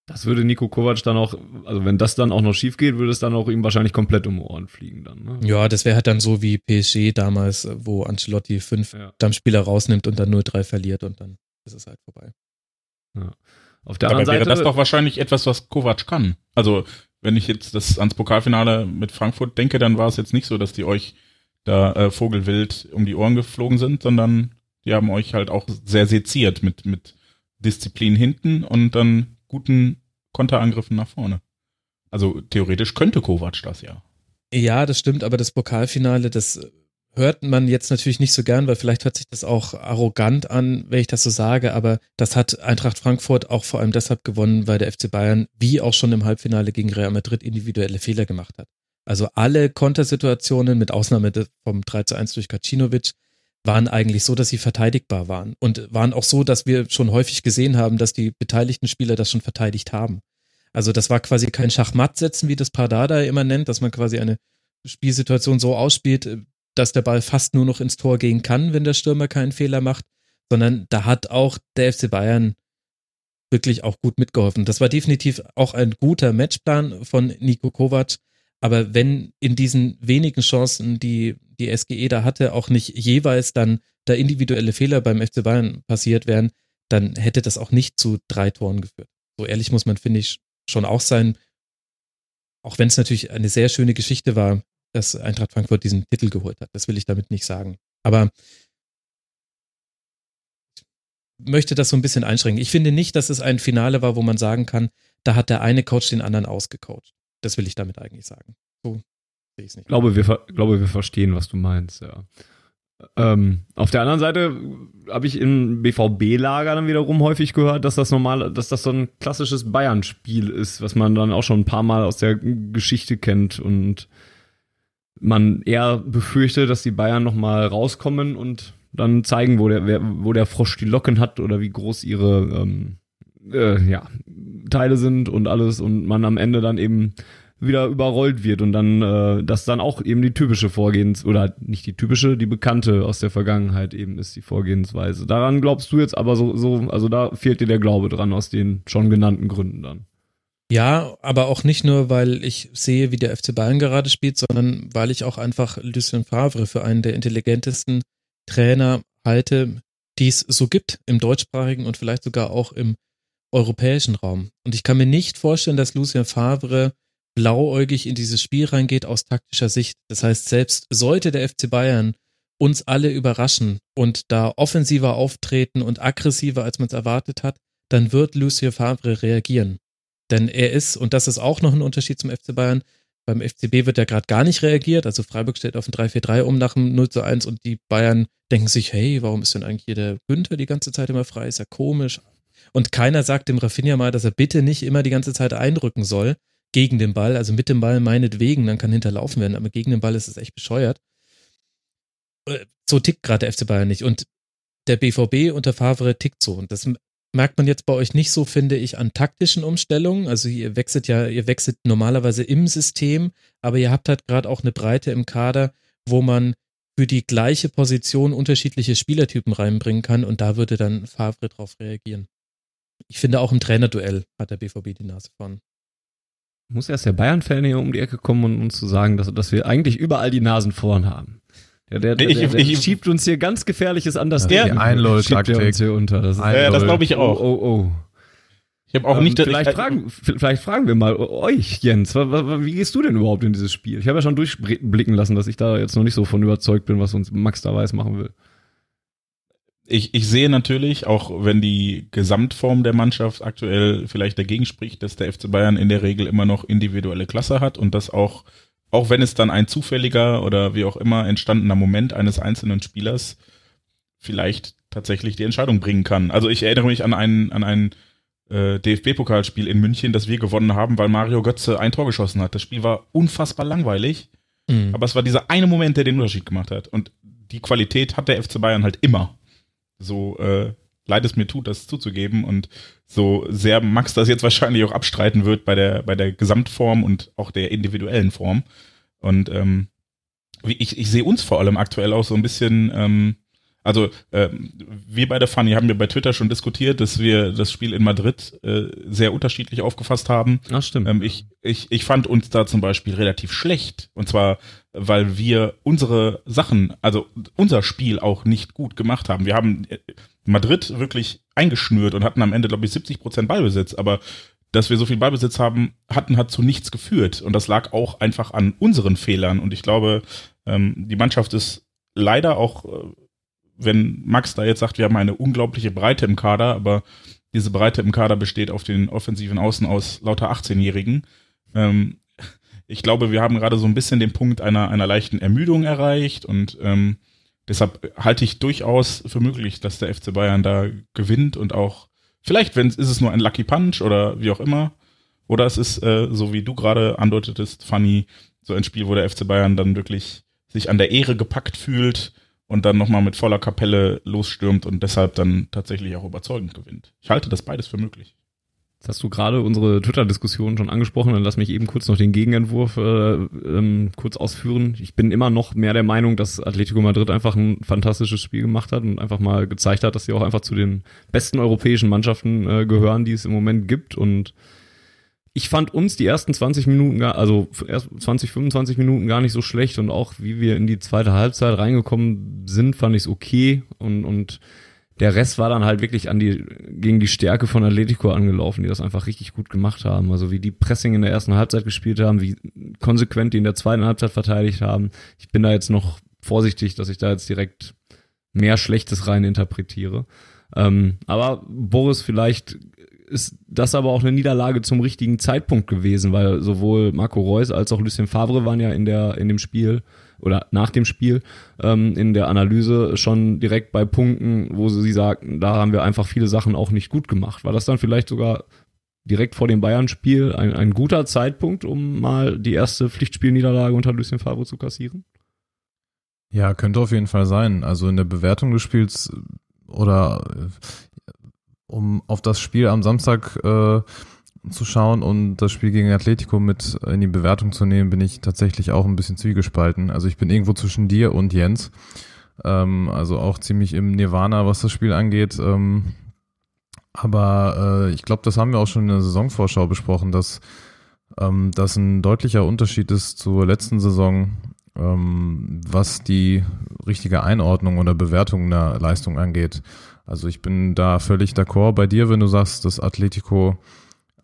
Das würde Nico Kovac dann auch, also wenn das dann auch noch schief geht, würde es dann auch ihm wahrscheinlich komplett um Ohren fliegen dann. Ne? Ja, das wäre halt dann so wie PSG damals, wo Ancelotti fünf ja. Stammspieler rausnimmt und dann 0-3 verliert und dann ist es halt vorbei. Ja. Auf der Dabei anderen Seite wäre das doch wahrscheinlich etwas, was Kovac kann. Also wenn ich jetzt das ans Pokalfinale mit Frankfurt denke, dann war es jetzt nicht so, dass die euch da äh, Vogelwild um die Ohren geflogen sind, sondern die haben euch halt auch sehr seziert mit, mit Disziplin hinten und dann guten Konterangriffen nach vorne. Also theoretisch könnte Kovac das ja. Ja, das stimmt, aber das Pokalfinale, das hört man jetzt natürlich nicht so gern, weil vielleicht hört sich das auch arrogant an, wenn ich das so sage, aber das hat Eintracht Frankfurt auch vor allem deshalb gewonnen, weil der FC Bayern, wie auch schon im Halbfinale gegen Real Madrid, individuelle Fehler gemacht hat. Also alle Kontersituationen, mit Ausnahme vom 3 zu 1 durch Kacinovic, waren eigentlich so, dass sie verteidigbar waren und waren auch so, dass wir schon häufig gesehen haben, dass die beteiligten Spieler das schon verteidigt haben. Also das war quasi kein Schachmatt-Setzen, wie das Pardada immer nennt, dass man quasi eine Spielsituation so ausspielt, dass der Ball fast nur noch ins Tor gehen kann, wenn der Stürmer keinen Fehler macht, sondern da hat auch der FC Bayern wirklich auch gut mitgeholfen. Das war definitiv auch ein guter Matchplan von Nico Kovac, aber wenn in diesen wenigen Chancen, die die SGE da hatte, auch nicht jeweils dann da individuelle Fehler beim FC Bayern passiert wären, dann hätte das auch nicht zu drei Toren geführt. So ehrlich muss man, finde ich, schon auch sein. Auch wenn es natürlich eine sehr schöne Geschichte war, dass Eintracht Frankfurt diesen Titel geholt hat. Das will ich damit nicht sagen. Aber ich möchte das so ein bisschen einschränken. Ich finde nicht, dass es ein Finale war, wo man sagen kann, da hat der eine Coach den anderen ausgecoacht. Das will ich damit eigentlich sagen. So sehe ich es nicht. Ich glaube, wir, glaube, wir verstehen, was du meinst, ja. Ähm, auf der anderen Seite habe ich im BVB-Lager dann wiederum häufig gehört, dass das normal, dass das so ein klassisches Bayern-Spiel ist, was man dann auch schon ein paar Mal aus der Geschichte kennt und man eher befürchtet, dass die Bayern nochmal rauskommen und dann zeigen, wo der, wo der Frosch die Locken hat oder wie groß ihre ähm, äh, ja, Teile sind und alles und man am Ende dann eben wieder überrollt wird und dann äh, das dann auch eben die typische Vorgehens oder nicht die typische, die bekannte aus der Vergangenheit eben ist die Vorgehensweise. Daran glaubst du jetzt aber so so also da fehlt dir der Glaube dran aus den schon genannten Gründen dann. Ja, aber auch nicht nur, weil ich sehe, wie der FC Bayern gerade spielt, sondern weil ich auch einfach Lucien Favre für einen der intelligentesten Trainer halte, die es so gibt im deutschsprachigen und vielleicht sogar auch im europäischen Raum. Und ich kann mir nicht vorstellen, dass Lucien Favre blauäugig in dieses Spiel reingeht aus taktischer Sicht. Das heißt, selbst sollte der FC Bayern uns alle überraschen und da offensiver auftreten und aggressiver, als man es erwartet hat, dann wird Lucien Favre reagieren. Denn er ist, und das ist auch noch ein Unterschied zum FC Bayern, beim FCB wird ja gerade gar nicht reagiert. Also Freiburg stellt auf ein 3-4-3 um nach dem 0 zu 1 und die Bayern denken sich, hey, warum ist denn eigentlich hier der Günther die ganze Zeit immer frei? Ist ja komisch. Und keiner sagt dem Rafinha mal, dass er bitte nicht immer die ganze Zeit einrücken soll gegen den Ball. Also mit dem Ball meinetwegen, dann kann hinterlaufen werden, aber gegen den Ball ist es echt bescheuert. Äh, so tickt gerade der FC Bayern nicht. Und der BVB unter Favre tickt so. Und das merkt man jetzt bei euch nicht so, finde ich, an taktischen Umstellungen. Also ihr wechselt ja, ihr wechselt normalerweise im System, aber ihr habt halt gerade auch eine Breite im Kader, wo man für die gleiche Position unterschiedliche Spielertypen reinbringen kann und da würde dann Favre drauf reagieren. Ich finde auch im Trainerduell hat der BVB die Nase vorn. Muss erst der Bayern-Fan hier um die Ecke kommen und uns zu sagen, dass, dass wir eigentlich überall die Nasen vorn haben. Der, der, der, der, der ich, schiebt uns hier ganz gefährliches Understatement. Die Einlol-Taktik. uns hier unter. Das ist ja, das glaube ich auch. Oh, oh, oh. Ich habe auch Ähm, nicht. vielleicht, ich, fragen, vielleicht fragen wir mal euch, Jens, wie gehst du denn überhaupt in dieses Spiel? Ich habe ja schon durchblicken lassen, dass ich da jetzt noch nicht so von überzeugt bin, was uns Max da weiß machen will. Ich, ich sehe natürlich, auch wenn die Gesamtform der Mannschaft aktuell vielleicht dagegen spricht, dass der FC Bayern in der Regel immer noch individuelle Klasse hat und dass auch, auch wenn es dann ein zufälliger oder wie auch immer entstandener Moment eines einzelnen Spielers vielleicht tatsächlich die Entscheidung bringen kann. Also ich erinnere mich an ein, an ein äh, DFB-Pokalspiel in München, das wir gewonnen haben, weil Mario Götze ein Tor geschossen hat. Das Spiel war unfassbar langweilig, Mhm. aber es war dieser eine Moment, der den Unterschied gemacht hat. Und die Qualität hat der FC Bayern halt immer. So äh, leid es mir tut, das zuzugeben. Und so sehr Max das jetzt wahrscheinlich auch abstreiten wird bei der, bei der Gesamtform und auch der individuellen Form. Und ähm, wie ich, ich sehe uns vor allem aktuell auch so ein bisschen, ähm, also ähm, wir bei der Funny haben ja bei Twitter schon diskutiert, dass wir das Spiel in Madrid äh, sehr unterschiedlich aufgefasst haben. Ach, stimmt. Ähm, ich, ich, ich fand uns da zum Beispiel relativ schlecht. Und zwar, weil wir unsere Sachen, also unser Spiel auch nicht gut gemacht haben. Wir haben äh, Madrid wirklich eingeschnürt und hatten am Ende, glaube ich, 70 Prozent Ballbesitz. Aber dass wir so viel Ballbesitz haben, hatten, hat zu nichts geführt. Und das lag auch einfach an unseren Fehlern. Und ich glaube, ähm, die Mannschaft ist leider auch, äh, wenn Max da jetzt sagt, wir haben eine unglaubliche Breite im Kader, aber diese Breite im Kader besteht auf den offensiven Außen aus lauter 18-Jährigen. Ähm, ich glaube, wir haben gerade so ein bisschen den Punkt einer, einer leichten Ermüdung erreicht und ähm, deshalb halte ich durchaus für möglich, dass der FC Bayern da gewinnt und auch, vielleicht wenn ist es nur ein Lucky Punch oder wie auch immer, oder es ist, äh, so wie du gerade andeutetest, Fanny, so ein Spiel, wo der FC Bayern dann wirklich sich an der Ehre gepackt fühlt und dann nochmal mit voller Kapelle losstürmt und deshalb dann tatsächlich auch überzeugend gewinnt. Ich halte das beides für möglich. Jetzt hast du gerade unsere Twitter-Diskussion schon angesprochen, dann lass mich eben kurz noch den Gegenentwurf äh, ähm, kurz ausführen. Ich bin immer noch mehr der Meinung, dass Atletico Madrid einfach ein fantastisches Spiel gemacht hat und einfach mal gezeigt hat, dass sie auch einfach zu den besten europäischen Mannschaften äh, gehören, die es im Moment gibt. Und ich fand uns die ersten 20 Minuten, gar, also erst 20, 25 Minuten gar nicht so schlecht. Und auch wie wir in die zweite Halbzeit reingekommen sind, fand ich es okay. Und, und der Rest war dann halt wirklich an die, gegen die Stärke von Atletico angelaufen, die das einfach richtig gut gemacht haben. Also wie die Pressing in der ersten Halbzeit gespielt haben, wie konsequent die in der zweiten Halbzeit verteidigt haben. Ich bin da jetzt noch vorsichtig, dass ich da jetzt direkt mehr Schlechtes rein interpretiere. Ähm, aber Boris, vielleicht ist das aber auch eine Niederlage zum richtigen Zeitpunkt gewesen, weil sowohl Marco Reus als auch Lucien Favre waren ja in der in dem Spiel oder nach dem Spiel ähm, in der Analyse schon direkt bei Punkten, wo sie sagten, da haben wir einfach viele Sachen auch nicht gut gemacht. War das dann vielleicht sogar direkt vor dem Bayern-Spiel ein, ein guter Zeitpunkt, um mal die erste Pflichtspielniederlage unter Lucien Favre zu kassieren? Ja, könnte auf jeden Fall sein. Also in der Bewertung des Spiels oder äh, um auf das Spiel am Samstag äh, zu schauen und das Spiel gegen Atletico mit in die Bewertung zu nehmen, bin ich tatsächlich auch ein bisschen zwiegespalten. Also ich bin irgendwo zwischen dir und Jens. Ähm, also auch ziemlich im Nirvana, was das Spiel angeht. Ähm, aber äh, ich glaube, das haben wir auch schon in der Saisonvorschau besprochen, dass ähm, das ein deutlicher Unterschied ist zur letzten Saison, ähm, was die richtige Einordnung oder Bewertung der Leistung angeht. Also ich bin da völlig d'accord bei dir, wenn du sagst, dass Atletico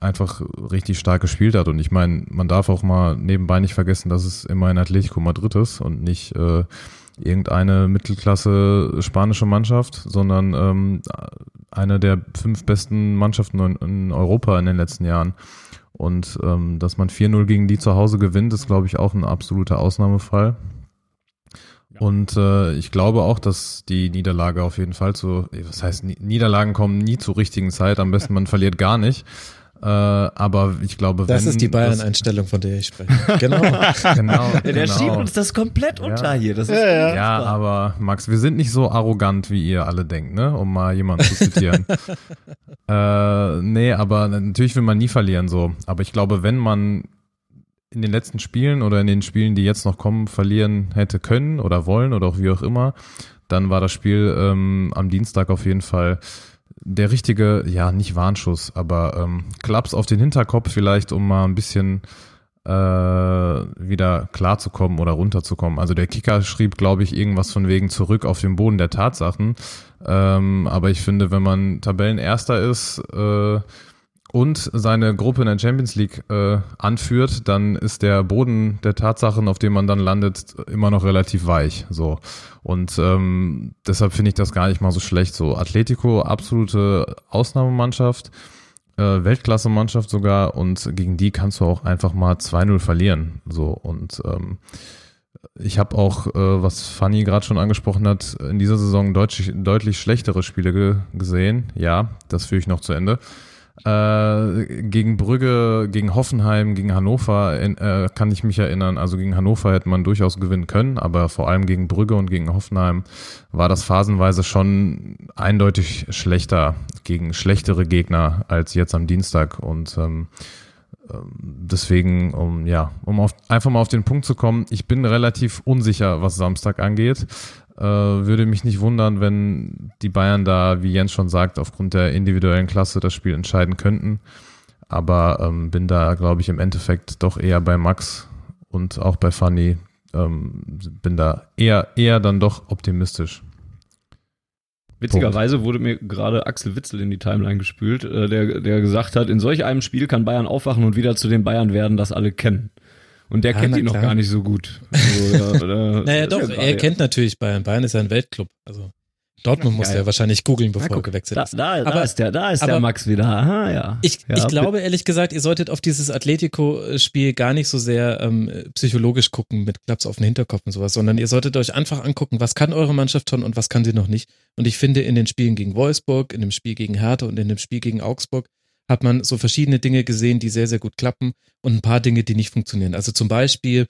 einfach richtig stark gespielt hat. Und ich meine, man darf auch mal nebenbei nicht vergessen, dass es immerhin Atletico Madrid ist und nicht äh, irgendeine Mittelklasse spanische Mannschaft, sondern ähm, eine der fünf besten Mannschaften in, in Europa in den letzten Jahren. Und ähm, dass man 4-0 gegen die zu Hause gewinnt, ist, glaube ich, auch ein absoluter Ausnahmefall. Und äh, ich glaube auch, dass die Niederlage auf jeden Fall zu, was heißt, Niederlagen kommen nie zur richtigen Zeit, am besten man verliert gar nicht. Äh, aber ich glaube, das wenn, ist die Bayern-Einstellung, von der ich spreche. Genau. genau, Der genau. schiebt uns das komplett unter hier. Das ist Ja, aber Max, wir sind nicht so arrogant, wie ihr alle denkt, ne? Um mal jemanden zu zitieren. äh, nee, aber natürlich will man nie verlieren so. Aber ich glaube, wenn man in den letzten Spielen oder in den Spielen, die jetzt noch kommen, verlieren hätte können oder wollen oder auch wie auch immer, dann war das Spiel ähm, am Dienstag auf jeden Fall der richtige, ja, nicht Warnschuss, aber ähm, Klaps auf den Hinterkopf vielleicht, um mal ein bisschen äh, wieder klarzukommen oder runterzukommen. Also der Kicker schrieb, glaube ich, irgendwas von wegen zurück auf den Boden der Tatsachen. Ähm, aber ich finde, wenn man Tabellenerster ist äh, und seine Gruppe in der Champions League äh, anführt, dann ist der Boden der Tatsachen, auf dem man dann landet, immer noch relativ weich. So. Und ähm, deshalb finde ich das gar nicht mal so schlecht. So, Atletico, absolute Ausnahmemannschaft, äh, Weltklasse-Mannschaft sogar, und gegen die kannst du auch einfach mal 2-0 verlieren. So, und ähm, ich habe auch, äh, was Fanny gerade schon angesprochen hat, in dieser Saison deutlich, deutlich schlechtere Spiele ge gesehen. Ja, das führe ich noch zu Ende. Äh, gegen Brügge, gegen Hoffenheim, gegen Hannover in, äh, kann ich mich erinnern. Also gegen Hannover hätte man durchaus gewinnen können, aber vor allem gegen Brügge und gegen Hoffenheim war das phasenweise schon eindeutig schlechter gegen schlechtere Gegner als jetzt am Dienstag. Und ähm, deswegen, um ja, um auf, einfach mal auf den Punkt zu kommen, ich bin relativ unsicher, was Samstag angeht. Äh, würde mich nicht wundern, wenn die Bayern da, wie Jens schon sagt, aufgrund der individuellen Klasse das Spiel entscheiden könnten. Aber ähm, bin da, glaube ich, im Endeffekt doch eher bei Max und auch bei Fanny. Ähm, bin da eher, eher dann doch optimistisch. Witzigerweise wurde mir gerade Axel Witzel in die Timeline gespült, äh, der, der gesagt hat, in solch einem Spiel kann Bayern aufwachen und wieder zu den Bayern werden, das alle kennen. Und der Ja, kennt ihn noch gar nicht so gut. Also, da, da, Naja, doch, ja er gerade- kennt natürlich Bayern. Bayern ist ja ein Weltclub. Also Dortmund muss er wahrscheinlich googeln, bevor Na, er gewechselt da, ist. da, da Aber- ist der, da ist der Max wieder. Aha, ja. Ich, ja, ich glaube ehrlich gesagt, ihr solltet auf dieses Atletico-Spiel gar nicht so sehr ähm, psychologisch gucken mit Klaps auf den Hinterkopf und sowas, sondern ihr solltet euch einfach angucken, was kann eure Mannschaft schon und was kann sie noch nicht. Und ich finde, in den Spielen gegen Wolfsburg, in dem Spiel gegen Hertha und in dem Spiel gegen Augsburg hat man so verschiedene Dinge gesehen, die sehr, sehr gut klappen und ein paar Dinge, die nicht funktionieren. Also zum Beispiel,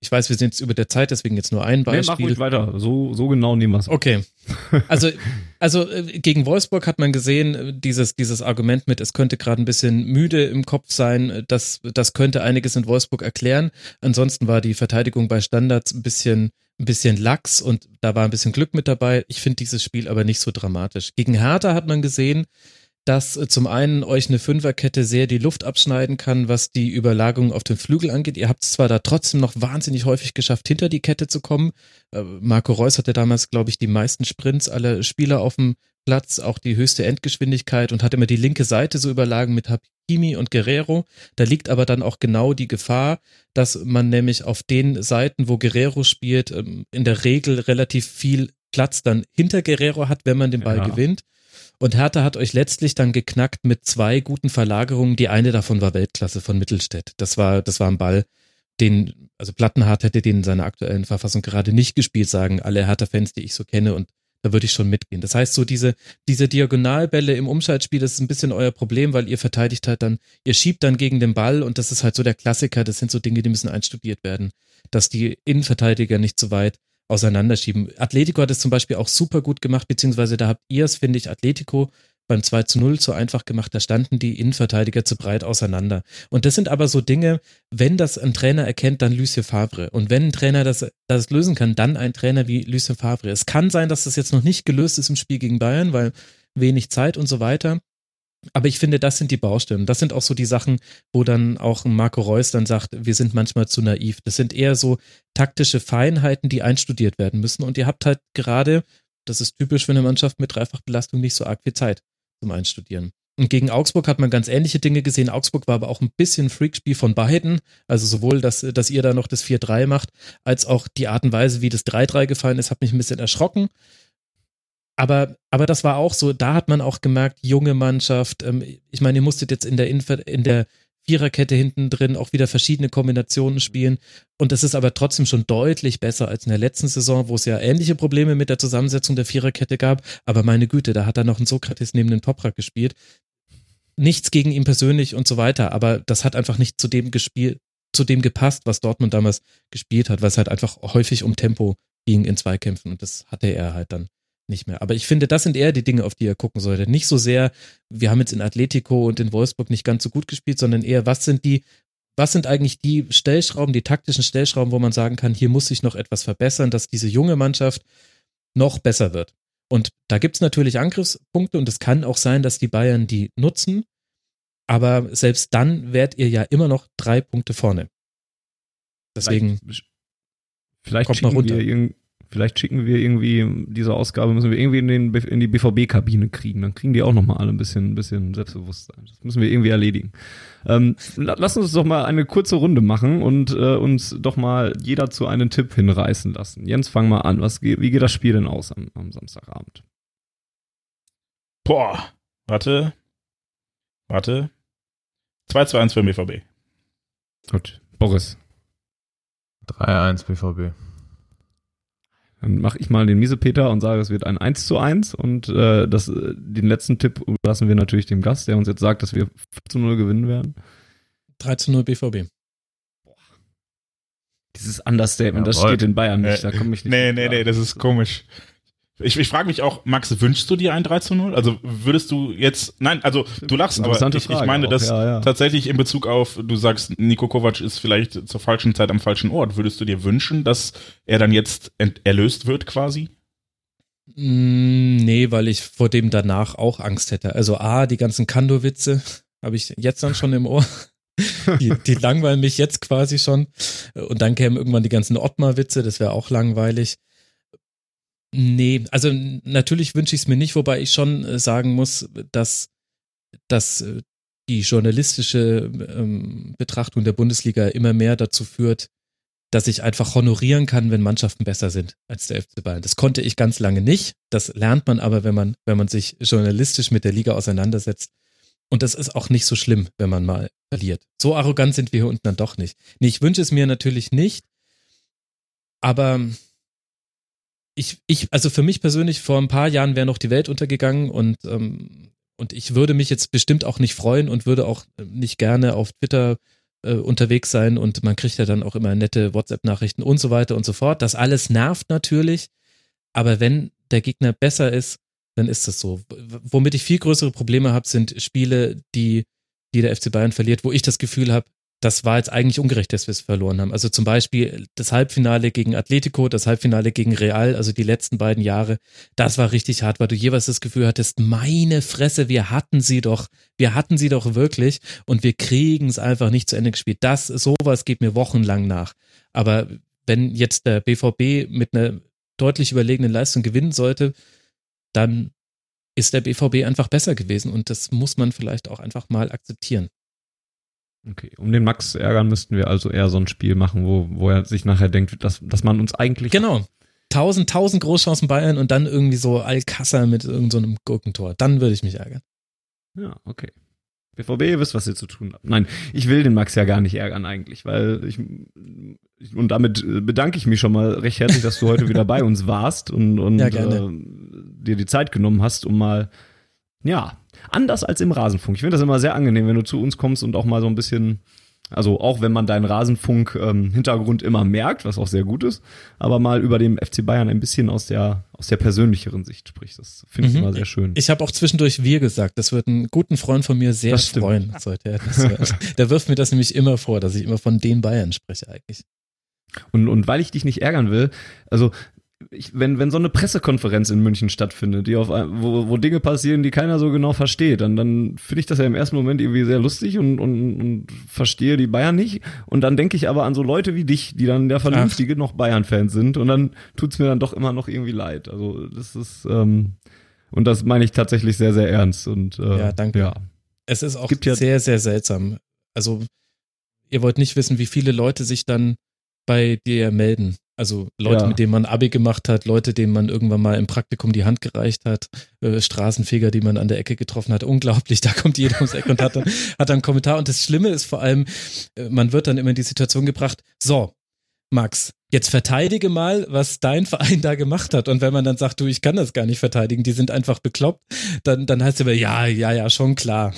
ich weiß, wir sind jetzt über der Zeit, deswegen jetzt nur ein Nee, mach Beispiel. ruhig weiter. So, so genau nehmen wir es. Okay. Also, also äh, gegen Wolfsburg hat man gesehen, äh, dieses, dieses Argument mit, es könnte gerade ein bisschen müde im Kopf sein, äh, das, das könnte einiges in Wolfsburg erklären. Ansonsten war die Verteidigung bei Standards ein bisschen, ein bisschen lax und da war ein bisschen Glück mit dabei. Ich finde dieses Spiel aber nicht so dramatisch. Gegen Hertha hat man gesehen, dass äh, zum einen euch eine Fünferkette sehr die Luft abschneiden kann, was die Überlagerung auf dem Flügel angeht. Ihr habt es zwar da trotzdem noch wahnsinnig häufig geschafft, hinter die Kette zu kommen. Äh, Marco Reus hatte damals, glaube ich, die meisten Sprints aller Spieler auf dem Platz, auch die höchste Endgeschwindigkeit und hat immer die linke Seite so überlagen mit Hakimi und Guerrero. Da liegt aber dann auch genau die Gefahr, dass man nämlich auf den Seiten, wo Guerrero spielt, ähm, in der Regel relativ viel Platz dann hinter Guerrero hat, wenn man den Ball Ja. gewinnt. Und Hertha hat euch letztlich dann geknackt mit zwei guten Verlagerungen. Die eine davon war Weltklasse von Mittelstädt. Das war, das war ein Ball, den, also Plattenhardt hätte den in seiner aktuellen Verfassung gerade nicht gespielt, sagen alle Hertha-Fans, die ich so kenne. Und da würde ich schon mitgehen. Das heißt, so diese, diese Diagonalbälle im Umschaltspiel, das ist ein bisschen euer Problem, weil ihr verteidigt halt dann, ihr schiebt dann gegen den Ball und das ist halt so der Klassiker. Das sind so Dinge, die müssen einstudiert werden, dass die Innenverteidiger nicht zu weit auseinanderschieben. Atletico hat es zum Beispiel auch super gut gemacht, beziehungsweise da habt ihr es, finde ich, Atletico beim 2 zu 0 zu einfach gemacht, da standen die Innenverteidiger zu breit auseinander. Und das sind aber so Dinge, wenn das ein Trainer erkennt, dann Lucien Favre. Und wenn ein Trainer das, das lösen kann, dann ein Trainer wie Lucien Favre. Es kann sein, dass das jetzt noch nicht gelöst ist im Spiel gegen Bayern, weil wenig Zeit und so weiter. Aber ich finde, das sind die Baustellen. Das sind auch so die Sachen, wo dann auch Marco Reus dann sagt, wir sind manchmal zu naiv. Das sind eher so taktische Feinheiten, die einstudiert werden müssen. Und ihr habt halt gerade, das ist typisch für eine Mannschaft mit Dreifachbelastung, nicht so arg viel Zeit zum Einstudieren. Und gegen Augsburg hat man ganz ähnliche Dinge gesehen. Augsburg war aber auch ein bisschen Freakspiel von beiden. Also sowohl, dass, dass ihr da noch das 4-3 macht, als auch die Art und Weise, wie das 3-3 gefallen ist, hat mich ein bisschen erschrocken. Aber, aber das war auch so, da hat man auch gemerkt, junge Mannschaft. Ähm, ich meine, ihr musstet jetzt in der, Infer in der Viererkette hinten drin auch wieder verschiedene Kombinationen spielen. Und das ist aber trotzdem schon deutlich besser als in der letzten Saison, wo es ja ähnliche Probleme mit der Zusammensetzung der Viererkette gab. Aber meine Güte, da hat er noch ein Sokrates neben den Toprak gespielt. Nichts gegen ihn persönlich und so weiter, aber das hat einfach nicht zu dem gespielt, zu dem gepasst, was Dortmund damals gespielt hat, weil es halt einfach häufig um Tempo ging in Zweikämpfen und das hatte er halt dann nicht mehr. Aber ich finde, das sind eher die Dinge, auf die er gucken sollte. Nicht so sehr, wir haben jetzt in Atletico und in Wolfsburg nicht ganz so gut gespielt, sondern eher, was sind die, was sind eigentlich die Stellschrauben, die taktischen Stellschrauben, wo man sagen kann, hier muss sich noch etwas verbessern, dass diese junge Mannschaft noch besser wird. Und da gibt es natürlich Angriffspunkte und es kann auch sein, dass die Bayern die nutzen. Aber selbst dann wärt ihr ja immer noch drei Punkte vorne. Deswegen Vielleicht, vielleicht kommt mal runter. wir vielleicht schicken wir irgendwie diese Ausgabe müssen wir irgendwie in, den, in die BVB-Kabine kriegen. Dann kriegen die auch noch mal alle ein bisschen, ein bisschen Selbstbewusstsein. Das müssen wir irgendwie erledigen. Ähm, la- lass uns doch mal eine kurze Runde machen und äh, uns doch mal jeder zu einem Tipp hinreißen lassen. Jens, fang mal an. Was, wie geht das Spiel denn aus am, am Samstagabend? Boah, warte. Warte. 2 zu 1 für den BVB. Gut. Boris. 3-1 BVB. Dann mache ich mal den Miesepeter und sage, es wird ein 1 zu 1 und äh, das, äh, den letzten Tipp lassen wir natürlich dem Gast, der uns jetzt sagt, dass wir 5 zu 0 gewinnen werden. 3 zu 0 BVB. Dieses Understatement, das Jawohl. steht in Bayern nicht. Äh, Da komme ich nicht. Nee, nee, nee, das ist komisch. Ich, ich frage mich auch, Max, wünschst du dir ein 3 zu 0? Also würdest du jetzt, nein, also du lachst, aber Interessante ich, ich meine das ja, ja. tatsächlich in Bezug auf, du sagst, Nico Kovac ist vielleicht zur falschen Zeit am falschen Ort. Würdest du dir wünschen, dass er dann jetzt ent erlöst wird quasi? Mm, Nee, weil ich vor dem danach auch Angst hätte. Also A, die ganzen Kando-Witze habe ich jetzt dann schon im Ohr. Die, die langweilen mich jetzt quasi schon. Und dann kämen irgendwann die ganzen Ottmar-Witze, das wäre auch langweilig. Nee, also natürlich wünsche ich es mir nicht, wobei ich schon äh, sagen muss, dass, dass äh, die journalistische ähm, Betrachtung der Bundesliga immer mehr dazu führt, dass ich einfach honorieren kann, wenn Mannschaften besser sind als der FC Bayern. Das konnte ich ganz lange nicht. Das lernt man aber, wenn man, wenn man sich journalistisch mit der Liga auseinandersetzt. Und das ist auch nicht so schlimm, wenn man mal verliert. So arrogant sind wir hier unten dann doch nicht. Nee, ich wünsche es mir natürlich nicht. Aber ich, ich, also für mich persönlich, vor ein paar Jahren wäre noch die Welt untergegangen und, ähm, und ich würde mich jetzt bestimmt auch nicht freuen und würde auch nicht gerne auf Twitter äh, unterwegs sein und man kriegt ja dann auch immer nette WhatsApp-Nachrichten und so weiter und so fort. Das alles nervt natürlich, aber wenn der Gegner besser ist, dann ist das so. Womit ich viel größere Probleme habe, sind Spiele, die, die der FC Bayern verliert, wo ich das Gefühl habe, das war jetzt eigentlich ungerecht, dass wir es verloren haben. Also zum Beispiel das Halbfinale gegen Atletico, das Halbfinale gegen Real, also die letzten beiden Jahre, das war richtig hart, weil du jeweils das Gefühl hattest, meine Fresse, wir hatten sie doch, wir hatten sie doch wirklich und wir kriegen es einfach nicht zu Ende gespielt. Das, sowas geht mir wochenlang nach. Aber wenn jetzt der BVB mit einer deutlich überlegenen Leistung gewinnen sollte, dann ist der BVB einfach besser gewesen und das muss man vielleicht auch einfach mal akzeptieren. Okay, um den Max zu ärgern, müssten wir also eher so ein Spiel machen, wo, wo er sich nachher denkt, dass, dass man uns eigentlich. Genau. Tausend, tausend Großchancen Bayern und dann irgendwie so Alcázar mit irgendeinem so Gurkentor. Dann würde ich mich ärgern. Ja, okay. BVB, ihr wisst, was ihr zu tun habt. Nein, ich will den Max ja gar nicht ärgern eigentlich, weil ich, und damit bedanke ich mich schon mal recht herzlich, dass du heute wieder bei uns warst und, und Ja, äh, dir die Zeit genommen hast, um mal, ja, anders als im Rasenfunk. Ich finde das immer sehr angenehm, wenn du zu uns kommst und auch mal so ein bisschen, also auch wenn man deinen Rasenfunk-Hintergrund immer merkt, was auch sehr gut ist, aber mal über den FC Bayern ein bisschen aus der, aus der persönlicheren Sicht sprichst. Das finde ich Mhm. immer sehr schön. Ich habe auch zwischendurch wir gesagt. Das wird einen guten Freund von mir sehr freuen, sollte er das hören. Der wirft mir das nämlich immer vor, dass ich immer von den Bayern spreche eigentlich. Und, und weil ich dich nicht ärgern will, also ich, wenn, wenn so eine Pressekonferenz in München stattfindet, die auf, wo, wo Dinge passieren, die keiner so genau versteht, dann, dann finde ich das ja im ersten Moment irgendwie sehr lustig und, und, und verstehe die Bayern nicht. Und dann denke ich aber an so Leute wie dich, die dann der vernünftige noch Bayern-Fans sind und dann tut's mir dann doch immer noch irgendwie leid. Also das ist, ähm, und das meine ich tatsächlich sehr, sehr ernst. Und äh, Ja, danke. Ja. Es ist auch Gibt ja- sehr, sehr seltsam. Also, ihr wollt nicht wissen, wie viele Leute sich dann bei dir melden. Also Leute, Ja. mit denen man Abi gemacht hat, Leute, denen man irgendwann mal im Praktikum die Hand gereicht hat, äh, Straßenfeger, die man an der Ecke getroffen hat. Unglaublich, da kommt jeder ums Eck und hat dann, hat dann einen Kommentar. Und das Schlimme ist vor allem, äh, man wird dann immer in die Situation gebracht, so, Max, jetzt verteidige mal, was dein Verein da gemacht hat. Und wenn man dann sagt, du, ich kann das gar nicht verteidigen, die sind einfach bekloppt, dann, dann heißt es aber, ja, ja, ja, schon klar.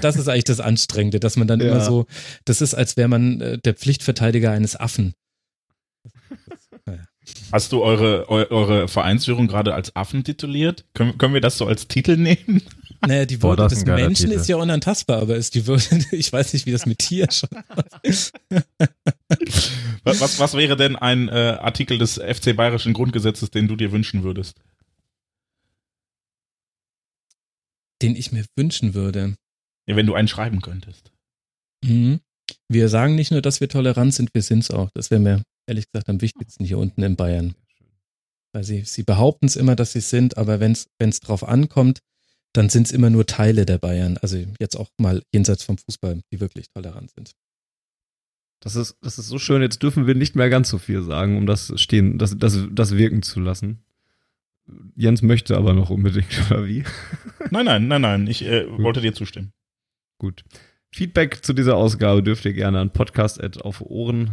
Das ist eigentlich das Anstrengende, dass man dann Ja. immer so, das ist, als wäre man äh, der Pflichtverteidiger eines Affen. Hast du eure, eu, eure Vereinsführung gerade als Affen tituliert? Können, können wir das so als Titel nehmen? Naja, die Würde des Menschen Titel. ist ja unantastbar, aber ist die Würde, ich weiß nicht, wie das mit Tier schon. Was, was, was wäre denn ein äh, Artikel des FC Bayerischen Grundgesetzes, den du dir wünschen würdest? Den ich mir wünschen würde. Ja, wenn du einen schreiben könntest. Mhm. Wir sagen nicht nur, dass wir tolerant sind, wir sind es auch. Das wäre mir ehrlich gesagt am wichtigsten hier unten in Bayern. Weil sie, sie behaupten es immer, dass sie es sind, aber wenn es drauf ankommt, dann sind es immer nur Teile der Bayern. Also jetzt auch mal jenseits vom Fußball, die wirklich tolerant sind. Das ist, das ist so schön. Jetzt dürfen wir nicht mehr ganz so viel sagen, um das stehen, das, das, das wirken zu lassen. Jens möchte aber noch unbedingt, oder wie? Nein, nein, nein, nein. Ich äh, wollte dir zustimmen. Gut. Feedback zu dieser Ausgabe dürft ihr gerne an podcast.auffohren.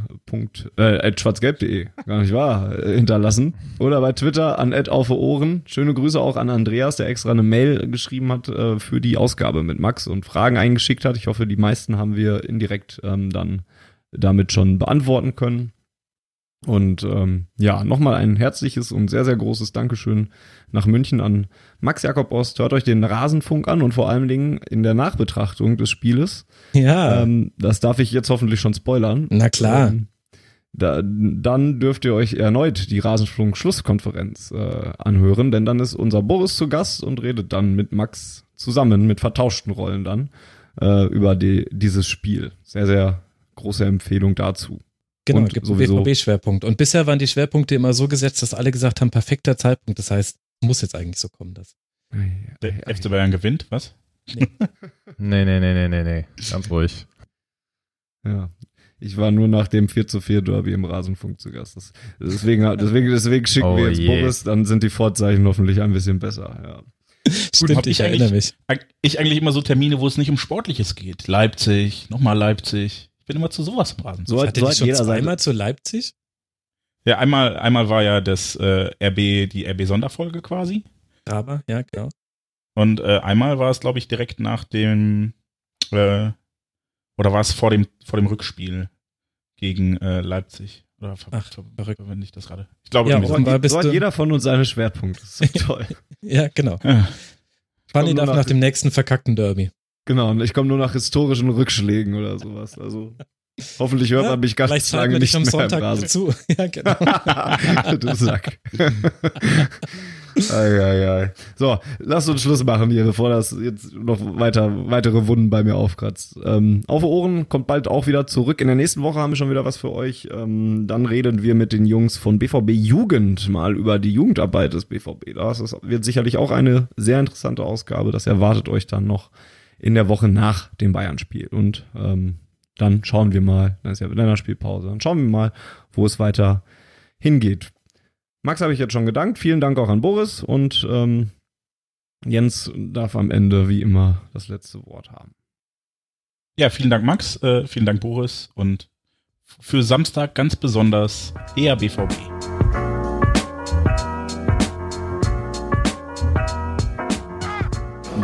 Äh, at schwarzgelb.de, gar nicht wahr, äh, hinterlassen. Oder bei Twitter an @auffohren. Schöne Grüße auch an Andreas, der extra eine Mail geschrieben hat äh, für die Ausgabe mit Max und Fragen eingeschickt hat. Ich hoffe, die meisten haben wir indirekt ähm, dann damit schon beantworten können. Und ähm, ja, nochmal ein herzliches und sehr, sehr großes Dankeschön nach München an Max Jakob Ost. Hört euch den Rasenfunk an und vor allen Dingen in der Nachbetrachtung des Spieles. Ja, Ähm, das darf ich jetzt hoffentlich schon spoilern. na klar. Ähm, da, dann dürft ihr euch erneut die Rasenfunk-Schlusskonferenz äh, anhören, denn dann ist unser Boris zu Gast und redet dann mit Max zusammen, mit vertauschten Rollen dann, äh, über die, dieses Spiel. Sehr, sehr große Empfehlung dazu. Genau, und gibt einen sowieso- BVB-Schwerpunkt. Und bisher waren die Schwerpunkte immer so gesetzt, dass alle gesagt haben, perfekter Zeitpunkt. Das heißt, muss jetzt eigentlich so kommen. Das. Der FC Bayern gewinnt, was? Nee, nee, nee, nee, nee, nee. Ganz ruhig. Ja. Ich war nur nach dem 4 zu 4 Derby im Rasenfunk zu Gast. Das, deswegen, deswegen, deswegen schicken Oh wir jetzt je. Boris, dann sind die Vorzeichen hoffentlich ein bisschen besser. Ja. Stimmt, hab ich ich erinnere mich. Ich eigentlich immer so Termine, wo es nicht um Sportliches geht. Leipzig, nochmal Leipzig. Ich bin immer zu sowas im Rasen. So hat, Hatte so hat schon jeder seine, zweimal zu Leipzig? Ja, einmal, einmal war ja das äh, RB, die RB-Sonderfolge quasi. Aber, ja, genau. Und äh, einmal war es, glaube ich, direkt nach dem, äh, oder war es vor dem, vor dem Rückspiel gegen äh, Leipzig? Oder ver Ach, ver verrückt. verwende ich das gerade? Ich glaube, Ja, so. bist so hat jeder von uns seine Schwerpunkte. Das ist so toll. Ja, genau. Ja. Fanny darf nach- nach dem nächsten verkackten Derby. Genau, und ich komme nur nach historischen Rückschlägen oder sowas. Also hoffentlich hört man mich ganz lange nicht am mehr Sonntag im Rasen. zu. Ja, genau. du Sack. ei, ei, ei. So, lasst uns Schluss machen hier, bevor das jetzt noch weiter, weitere Wunden bei mir aufkratzt. Ähm, auf Ohren kommt bald auch wieder zurück. In der nächsten Woche haben wir schon wieder was für euch. Ähm, dann reden wir mit den Jungs von BVB Jugend mal über die Jugendarbeit des BVB. Das wird sicherlich auch eine sehr interessante Ausgabe. Das erwartet euch dann noch in der Woche nach dem Bayern-Spiel. Und ähm, dann schauen wir mal, dann ist ja Länderspielpause, dann schauen wir mal, wo es weiter hingeht. Max habe ich jetzt schon gedankt. Vielen Dank auch an Boris und ähm, Jens darf am Ende wie immer das letzte Wort haben. Ja, vielen Dank, Max. Äh, vielen Dank, Boris. Und für Samstag ganz besonders eher BVB.